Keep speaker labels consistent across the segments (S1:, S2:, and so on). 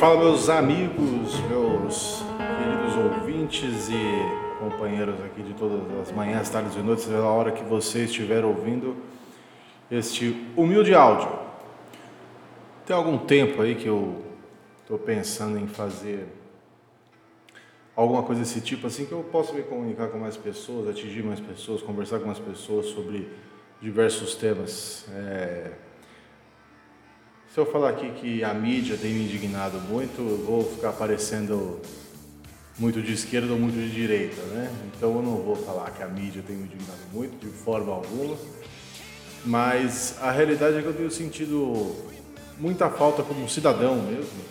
S1: Fala meus amigos, meus queridos ouvintes e companheiros aqui de todas as manhãs, tardes e noites, a hora que você estiver ouvindo este humilde áudio. Tem algum tempo aí que eu estou pensando em fazer alguma coisa desse tipo, assim, que eu possa me comunicar com mais pessoas, atingir mais pessoas, conversar com mais pessoas sobre diversos temas. É... Se eu falar aqui que a mídia tem me indignado muito, eu vou ficar parecendo muito de esquerda ou muito de direita, né? Então eu não vou falar que a mídia tem me indignado muito, de forma alguma, mas a realidade é que eu tenho sentido muita falta como cidadão mesmo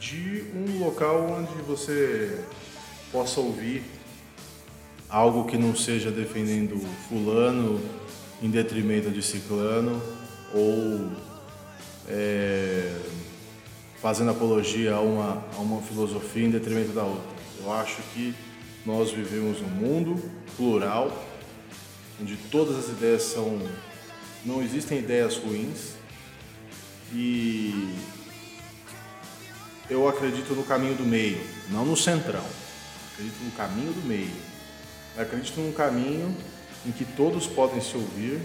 S1: de um local onde você possa ouvir algo que não seja defendendo fulano em detrimento de ciclano ou é, fazendo apologia a uma, a uma filosofia em detrimento da outra. Eu acho que nós vivemos um mundo plural, onde todas as ideias são. não existem ideias ruins e eu acredito no caminho do meio, não no centrão. Acredito no caminho do meio. Acredito num caminho em que todos podem se ouvir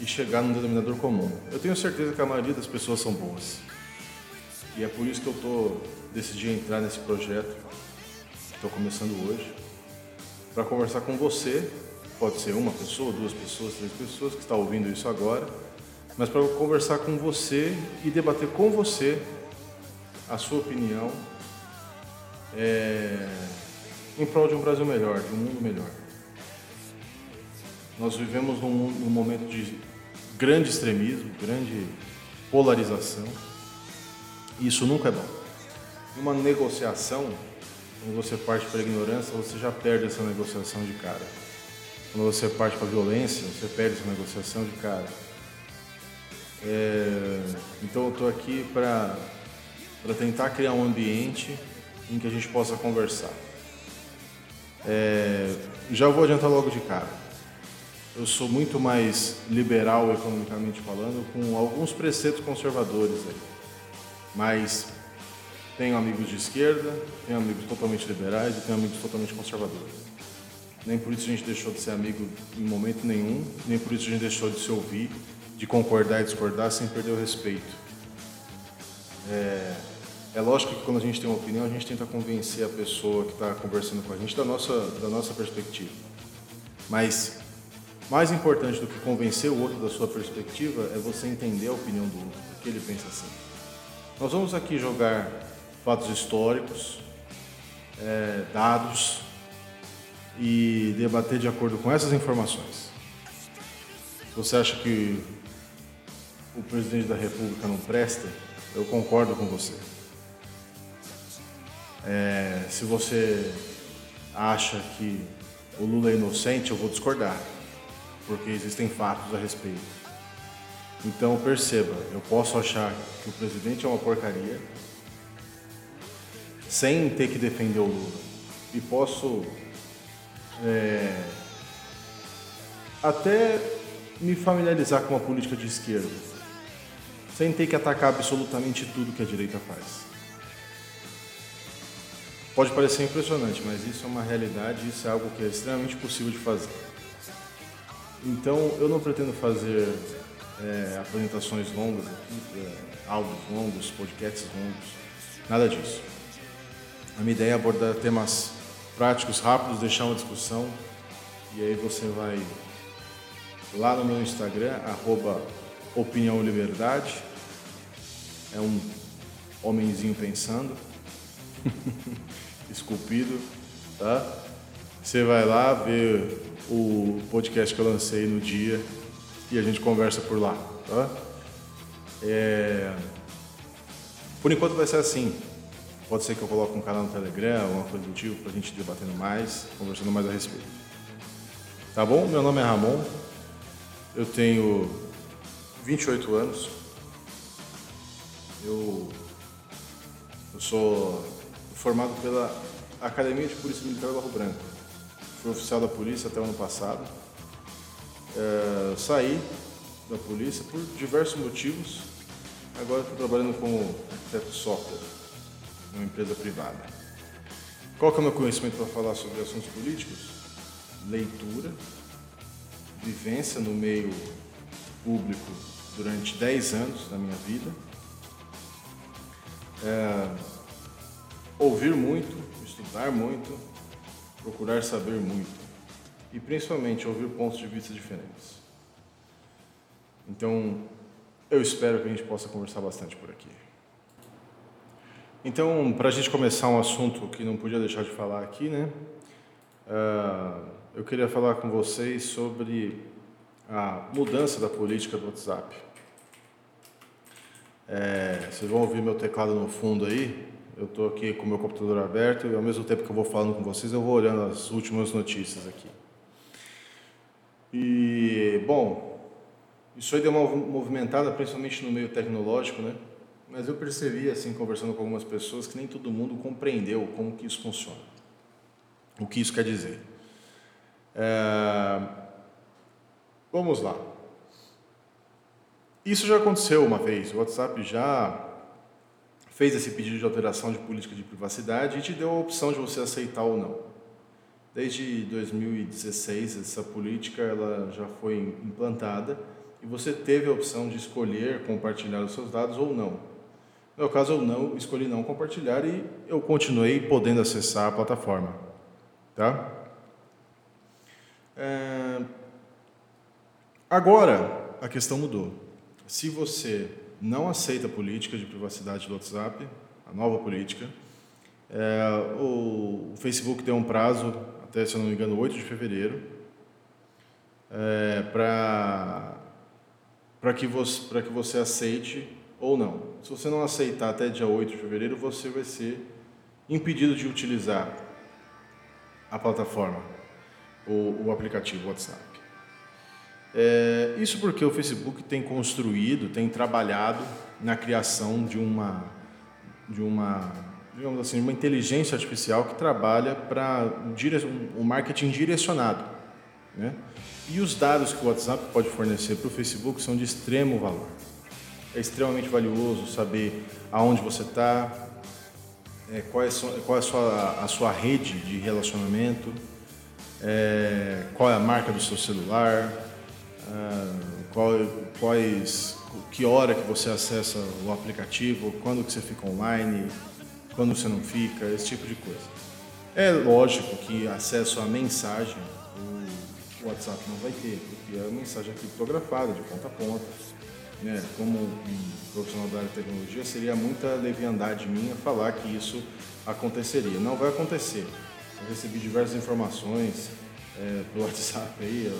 S1: e chegar num denominador comum. Eu tenho certeza que a maioria das pessoas são boas. E é por isso que eu tô decidi entrar nesse projeto. Estou começando hoje para conversar com você. Pode ser uma pessoa, duas pessoas, três pessoas que está ouvindo isso agora, mas para conversar com você e debater com você a sua opinião é, em prol de um Brasil melhor, de um mundo melhor. Nós vivemos num, num momento de grande extremismo, grande polarização, e isso nunca é bom. Uma negociação, quando você parte para a ignorância, você já perde essa negociação de cara. Quando você parte para a violência, você perde essa negociação de cara. É, então eu estou aqui para para tentar criar um ambiente em que a gente possa conversar. É, já vou adiantar logo de cara. Eu sou muito mais liberal economicamente falando, com alguns preceitos conservadores aí. Mas tenho amigos de esquerda, tenho amigos totalmente liberais e tenho amigos totalmente conservadores. Nem por isso a gente deixou de ser amigo em momento nenhum, nem por isso a gente deixou de se ouvir, de concordar e discordar sem perder o respeito. É, é lógico que quando a gente tem uma opinião, a gente tenta convencer a pessoa que está conversando com a gente da nossa, da nossa perspectiva. Mas mais importante do que convencer o outro da sua perspectiva é você entender a opinião do outro, porque ele pensa assim. Nós vamos aqui jogar fatos históricos, é, dados e debater de acordo com essas informações. Você acha que o presidente da República não presta? Eu concordo com você. É, se você acha que o Lula é inocente, eu vou discordar, porque existem fatos a respeito. Então perceba, eu posso achar que o presidente é uma porcaria, sem ter que defender o Lula, e posso é, até me familiarizar com uma política de esquerda, sem ter que atacar absolutamente tudo que a direita faz. Pode parecer impressionante, mas isso é uma realidade, isso é algo que é extremamente possível de fazer. Então, eu não pretendo fazer é, apresentações longas aqui, é, áudios longos, podcasts longos, nada disso. A minha ideia é abordar temas práticos, rápidos, deixar uma discussão, e aí você vai lá no meu Instagram, arroba Opinião Liberdade, é um homenzinho pensando. esculpido, tá? Você vai lá ver o podcast que eu lancei no dia e a gente conversa por lá, tá? É... Por enquanto vai ser assim. Pode ser que eu coloque um canal no Telegram, alguma coisa do tipo, pra gente debatendo mais, conversando mais a respeito. Tá bom? Meu nome é Ramon, eu tenho 28 anos, eu, eu sou formado pela Academia de Polícia Militar Barro Branco. Fui oficial da polícia até o ano passado. É, saí da polícia por diversos motivos. Agora estou trabalhando como arquiteto software, numa empresa privada. Qual que é o meu conhecimento para falar sobre assuntos políticos? Leitura, vivência no meio público durante 10 anos da minha vida. É, ouvir muito, estudar muito, procurar saber muito e principalmente ouvir pontos de vista diferentes. Então, eu espero que a gente possa conversar bastante por aqui. Então, para a gente começar um assunto que não podia deixar de falar aqui, né? Uh, eu queria falar com vocês sobre a mudança da política do WhatsApp. É, vocês vão ouvir meu teclado no fundo aí. Eu estou aqui com o meu computador aberto e ao mesmo tempo que eu vou falando com vocês, eu vou olhando as últimas notícias aqui. E, bom, isso aí deu uma movimentada, principalmente no meio tecnológico, né? Mas eu percebi, assim, conversando com algumas pessoas, que nem todo mundo compreendeu como que isso funciona. O que isso quer dizer. É... Vamos lá. Isso já aconteceu uma vez. O WhatsApp já fez esse pedido de alteração de política de privacidade e te deu a opção de você aceitar ou não. Desde 2016, essa política ela já foi implantada e você teve a opção de escolher compartilhar os seus dados ou não. No meu caso, eu não escolhi não compartilhar e eu continuei podendo acessar a plataforma. Tá? É... Agora, a questão mudou. Se você não aceita a política de privacidade do WhatsApp, a nova política, é, o, Facebook tem um prazo, até se eu não me engano, 8 de fevereiro, é, para para que, você, que você aceite ou não. Se você não aceitar até dia 8 de fevereiro, você vai ser impedido de utilizar a plataforma, o, o aplicativo WhatsApp. É, isso porque o Facebook tem construído, tem trabalhado na criação de uma, de uma, digamos assim, uma inteligência artificial que trabalha para um, um marketing direcionado, né? E os dados que o WhatsApp pode fornecer para o Facebook são de extremo valor. É extremamente valioso saber aonde você está, é, qual, é, qual é a, sua, a sua rede de relacionamento, é, qual é a marca do seu celular, qual, quais, que hora que você acessa o aplicativo, quando que você fica online, quando você não fica, esse tipo de coisa. É lógico que acesso à mensagem o WhatsApp não vai ter, porque é mensagem criptografada, de ponta a ponta. Né? Como um profissional da área de tecnologia, seria muita leviandade minha falar que isso aconteceria. Não vai acontecer. Eu recebi diversas informações é, pelo WhatsApp aí,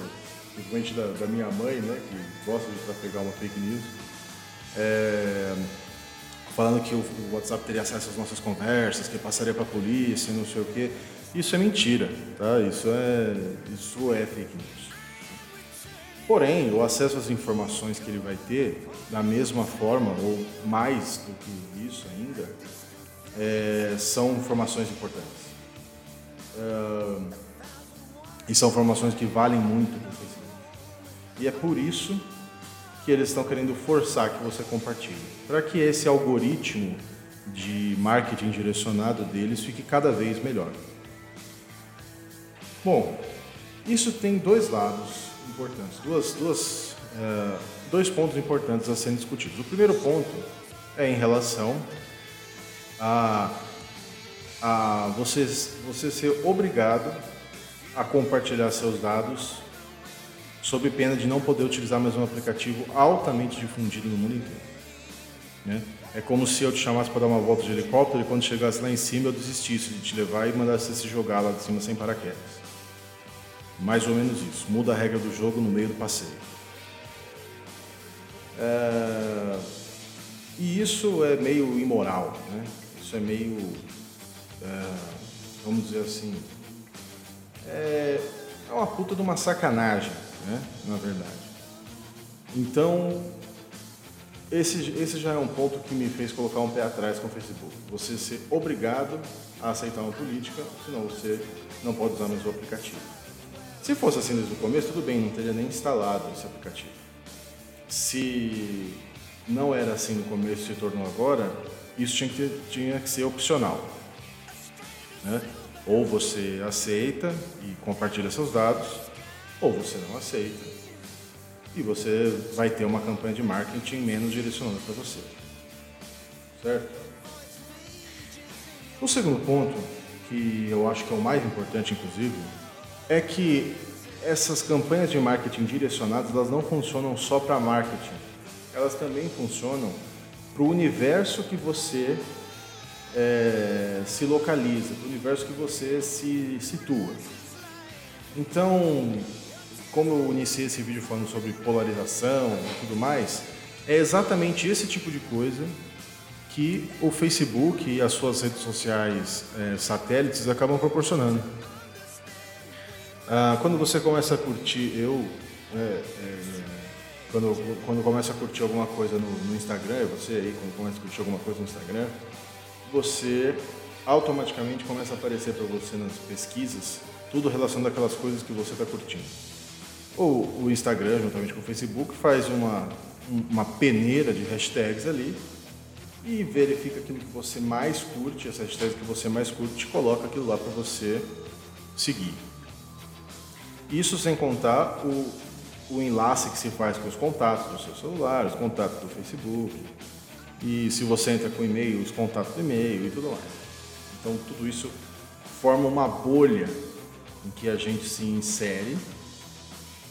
S1: principalmente da, da, minha mãe, né, que gosta de pegar uma fake news, é, falando que o, o WhatsApp teria acesso às nossas conversas, que passaria para a polícia, não sei o quê. Isso é mentira, tá? Isso é, isso é fake news. Porém, o acesso às informações que ele vai ter, da mesma forma ou mais do que isso ainda, é, são informações importantes. É, e são informações que valem muito para o. E é por isso que eles estão querendo forçar que você compartilhe, para que esse algoritmo de marketing direcionado deles fique cada vez melhor. Bom, isso tem dois lados importantes, duas, duas, uh, dois pontos importantes a serem discutidos. O primeiro ponto é em relação a, a você, você ser obrigado a compartilhar seus dados sob pena de não poder utilizar mais um aplicativo altamente difundido no mundo inteiro. Né? É como se eu te chamasse para dar uma volta de helicóptero e quando chegasse lá em cima eu desistisse de te levar e mandasse você se jogar lá de cima sem paraquedas. Mais ou menos isso. Muda a regra do jogo no meio do passeio. É... E isso é meio imoral, né? Isso é meio, é... vamos dizer assim, é... é uma puta de uma sacanagem, né? Na verdade. Então, esse, esse já é um ponto que me fez colocar um pé atrás com o Facebook. Você ser obrigado a aceitar uma política, senão você não pode usar mais o aplicativo. Se fosse assim desde o começo, tudo bem, não teria nem instalado esse aplicativo. Se não era assim no começo, se tornou agora, isso tinha que, ter, tinha que ser opcional. Né? Ou você aceita e compartilha seus dados, ou você não aceita e você vai ter uma campanha de marketing menos direcionada para você. Certo? O segundo ponto, que eu acho que é o mais importante, inclusive, é que essas campanhas de marketing direcionadas elas não funcionam só para marketing, elas também funcionam para o universo que você é, se localiza, para o universo que você se situa. Então, como eu iniciei esse vídeo falando sobre polarização e tudo mais, é exatamente esse tipo de coisa que o Facebook e as suas redes sociais é, satélites acabam proporcionando. Ah, quando você começa a curtir, eu, é, é, quando, quando começa a curtir alguma coisa no, no Instagram, você aí, quando começa a curtir alguma coisa no Instagram, você automaticamente começa a aparecer para você nas pesquisas tudo relacionado àquelas coisas que você está curtindo. Ou o Instagram, juntamente com o Facebook, faz uma, uma peneira de hashtags ali e verifica aquilo que você mais curte, as hashtags que você mais curte, e coloca aquilo lá para você seguir. Isso sem contar o, o enlace que se faz com os contatos do seu celular, os contatos do Facebook, e se você entra com e-mail, os contatos do e-mail e tudo mais. Então tudo isso forma uma bolha em que a gente se insere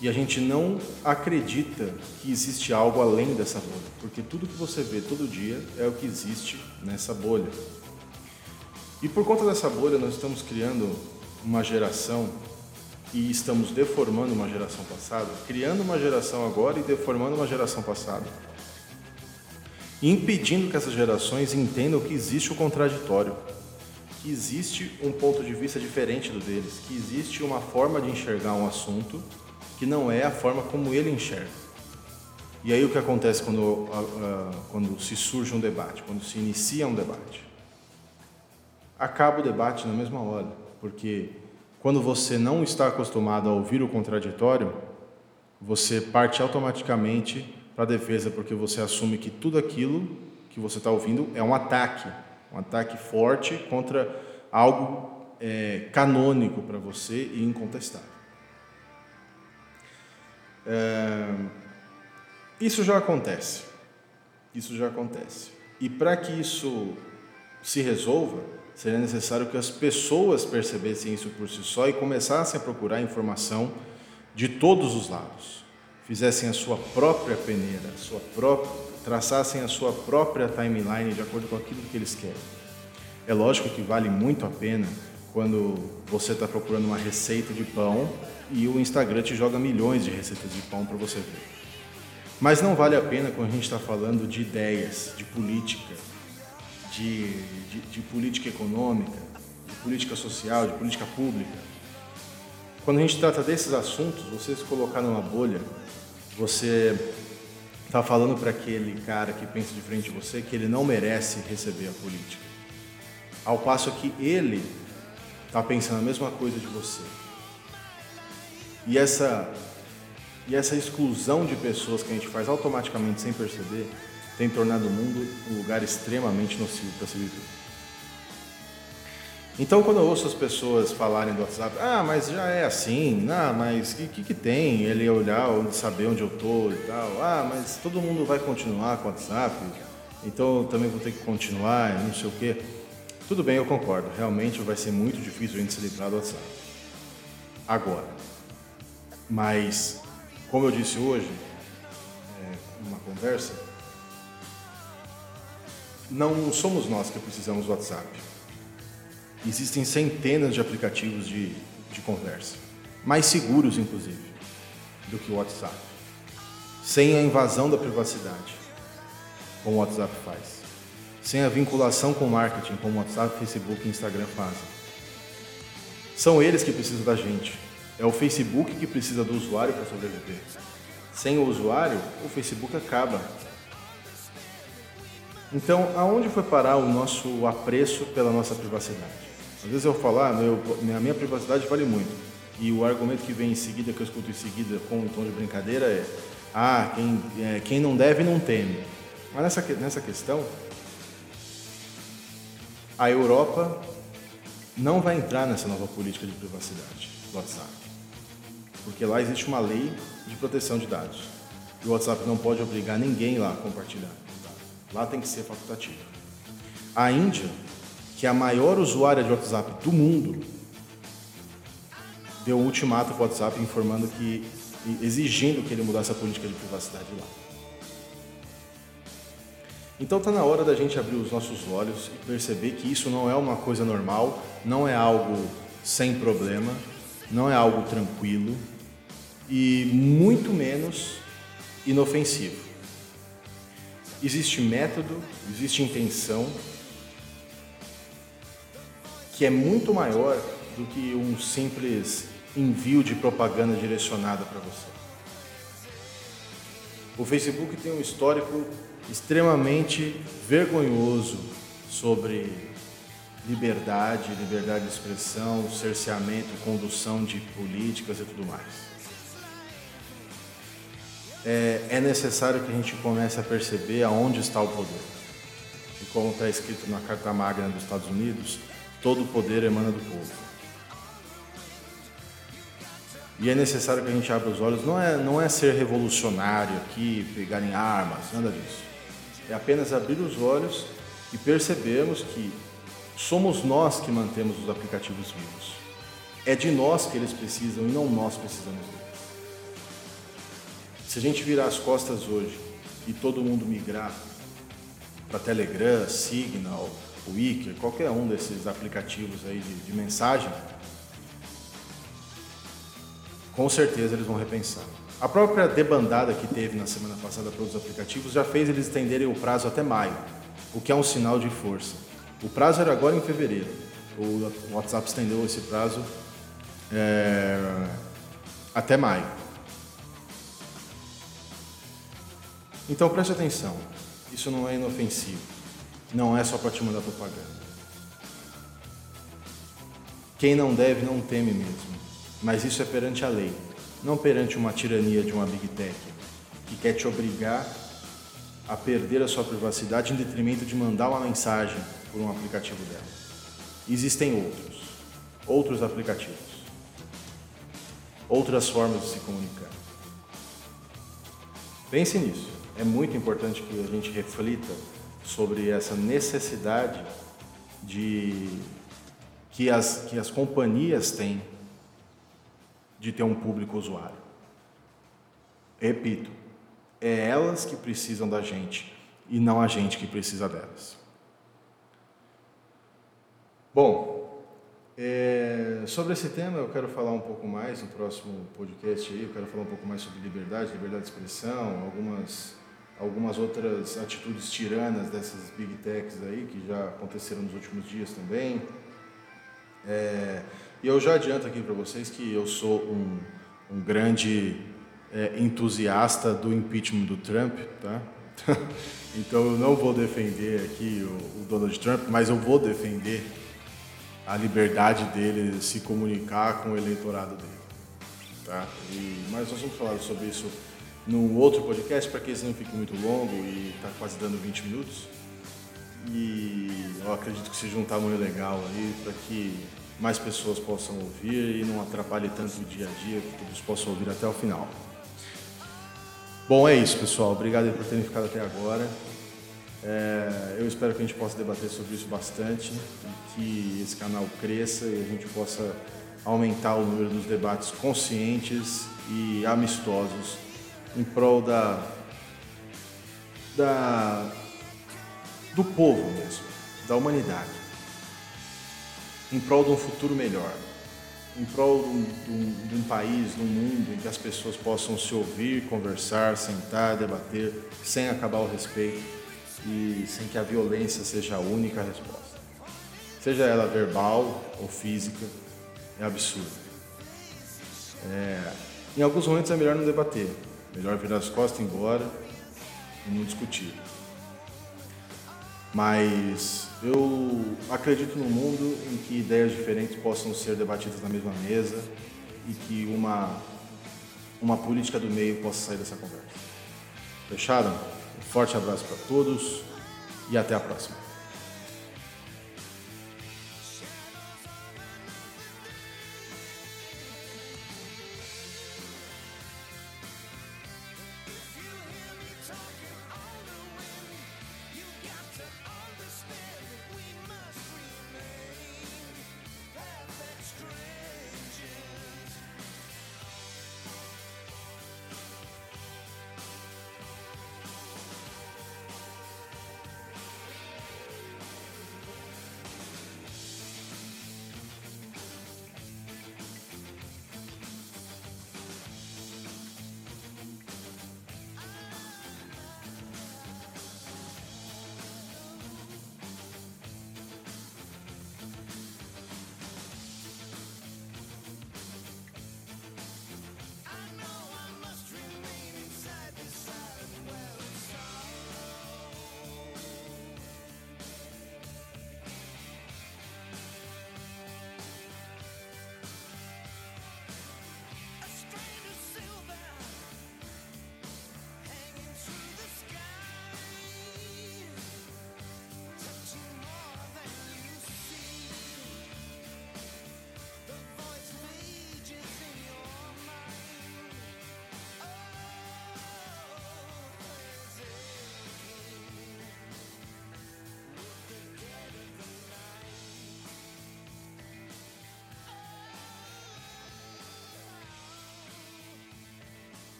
S1: e a gente não acredita que existe algo além dessa bolha, porque tudo que você vê todo dia é o que existe nessa bolha. E por conta dessa bolha, nós estamos criando uma geração e estamos deformando uma geração passada, criando uma geração agora e deformando uma geração passada, impedindo que essas gerações entendam que existe o contraditório, que existe um ponto de vista diferente do deles, que existe uma forma de enxergar um assunto que não é a forma como ele enxerga. E aí o que acontece quando, quando se surge um debate, quando se inicia um debate? Acaba o debate na mesma hora, porque quando você não está acostumado a ouvir o contraditório, você parte automaticamente para a defesa, porque você assume que tudo aquilo que você está ouvindo é um ataque, um ataque forte contra algo é, canônico para você e incontestável. É, isso já acontece. Isso já acontece. E para que isso se resolva, seria necessário que as pessoas percebessem isso por si só e começassem a procurar informação de todos os lados. Fizessem a sua própria peneira, a sua própria, traçassem a sua própria timeline de acordo com aquilo que eles querem. É lógico que vale muito a pena quando você está procurando uma receita de pão e o Instagram te joga milhões de receitas de pão para você ver. Mas não vale a pena quando a gente está falando de ideias, de política, de, de, de, política econômica, de política social, de política pública. Quando a gente trata desses assuntos, você se colocar numa bolha, você está falando para aquele cara que pensa de frente de você que ele não merece receber a política. Ao passo que ele está pensando a mesma coisa de você. E essa, e essa exclusão de pessoas que a gente faz automaticamente sem perceber tem tornado o mundo um lugar extremamente nocivo para se viver. Então, quando eu ouço as pessoas falarem do WhatsApp, ah, mas já é assim, ah, mas o que, que, tem ele olhar, saber onde eu estou e tal, ah, mas todo mundo vai continuar com o WhatsApp, então eu também vou ter que continuar, não sei o quê. Tudo bem, eu concordo, realmente vai ser muito difícil a gente se livrar do WhatsApp. Agora, mas, como eu disse hoje, é, numa conversa, não somos nós que precisamos do WhatsApp. Existem centenas de aplicativos de, de conversa, mais seguros, inclusive, do que o WhatsApp, sem a invasão da privacidade, como o WhatsApp faz, sem a vinculação com o marketing, como o WhatsApp, Facebook e Instagram fazem. São eles que precisam da gente, é o Facebook que precisa do usuário para sobreviver. Sem o usuário, o Facebook acaba. Então, aonde foi parar o nosso apreço pela nossa privacidade? Às vezes eu falo, ah, meu, a minha privacidade vale muito. E o argumento que vem em seguida, que eu escuto em seguida com um tom de brincadeira é, ah, quem, é, quem não deve não teme. Mas nessa, nessa questão, a Europa não vai entrar nessa nova política de privacidade do WhatsApp. Porque lá existe uma lei de proteção de dados. E o WhatsApp não pode obrigar ninguém lá a compartilhar. Lá tem que ser facultativo. A Índia, que é a maior usuária de WhatsApp do mundo, deu um ultimato para o WhatsApp informando que, exigindo que ele mudasse a política de privacidade lá. Então está na hora da gente abrir os nossos olhos e perceber que isso não é uma coisa normal, não é algo sem problema, não é algo tranquilo e muito menos inofensivo. Existe método, existe intenção que é muito maior do que um simples envio de propaganda direcionada para você. O Facebook tem um histórico extremamente vergonhoso sobre liberdade, liberdade de expressão, cerceamento, condução de políticas e tudo mais. É, é necessário que a gente comece a perceber aonde está o poder. E como está escrito na Carta Magna dos Estados Unidos, todo o poder emana do povo. E é necessário que a gente abra os olhos, não é, não é ser revolucionário aqui, pegarem armas, nada disso. É apenas abrir os olhos e percebermos que somos nós que mantemos os aplicativos vivos. É de nós que eles precisam e não nós precisamos deles. Se a gente virar as costas hoje e todo mundo migrar para Telegram, Signal, Wicker, qualquer um desses aplicativos aí de, de mensagem, com certeza eles vão repensar. A própria debandada que teve na semana passada para os aplicativos já fez eles estenderem o prazo até maio, o que é um sinal de força. O prazo era agora em fevereiro. O WhatsApp estendeu esse prazo é, até maio. Então preste atenção, isso não é inofensivo, não é só para te mandar propaganda. Quem não deve não teme mesmo, mas isso é perante a lei não perante uma tirania de uma Big Tech que quer te obrigar a perder a sua privacidade em detrimento de mandar uma mensagem por um aplicativo dela. Existem outros, outros aplicativos, outras formas de se comunicar. Pense nisso. É muito importante que a gente reflita sobre essa necessidade de que as, que as companhias têm de ter um público usuário. Repito, é elas que precisam da gente e não a gente que precisa delas. Bom, é, sobre esse tema eu quero falar um pouco mais no próximo podcast aí, eu quero falar um pouco mais sobre liberdade, liberdade de expressão, algumas, algumas outras atitudes tiranas dessas big techs aí que já aconteceram nos últimos dias também. É, e eu já adianto aqui para vocês que eu sou um, um grande é, entusiasta do impeachment do Trump, tá? então eu não vou defender aqui o, o, Donald Trump, mas eu vou defender a liberdade dele se comunicar com o eleitorado dele, tá? E, mas nós vamos falar sobre isso num outro podcast para que esse não fique muito longo e está quase dando 20 minutos. E eu acredito que seja um tamanho legal aí para que mais pessoas possam ouvir e não atrapalhe tanto o dia a dia, que todos possam ouvir até o final. Bom, é isso, pessoal. Obrigado por terem ficado até agora. É, eu espero que a gente possa debater sobre isso bastante e que esse canal cresça e a gente possa aumentar o número dos debates conscientes e amistosos em prol da, da do povo mesmo, da humanidade em prol de um futuro melhor, em prol de um, de, um, de um, país, de um mundo em que as pessoas possam se ouvir, conversar, sentar, debater, sem acabar o respeito e sem que a violência seja a única resposta. Seja ela verbal ou física, é absurdo. É, em alguns momentos é melhor não debater, melhor virar as costas e ir embora e não discutir. Mas eu acredito num mundo em que ideias diferentes possam ser debatidas na mesma mesa e que uma, uma política do meio possa sair dessa conversa. Fecharam? Um forte abraço para todos e até a próxima.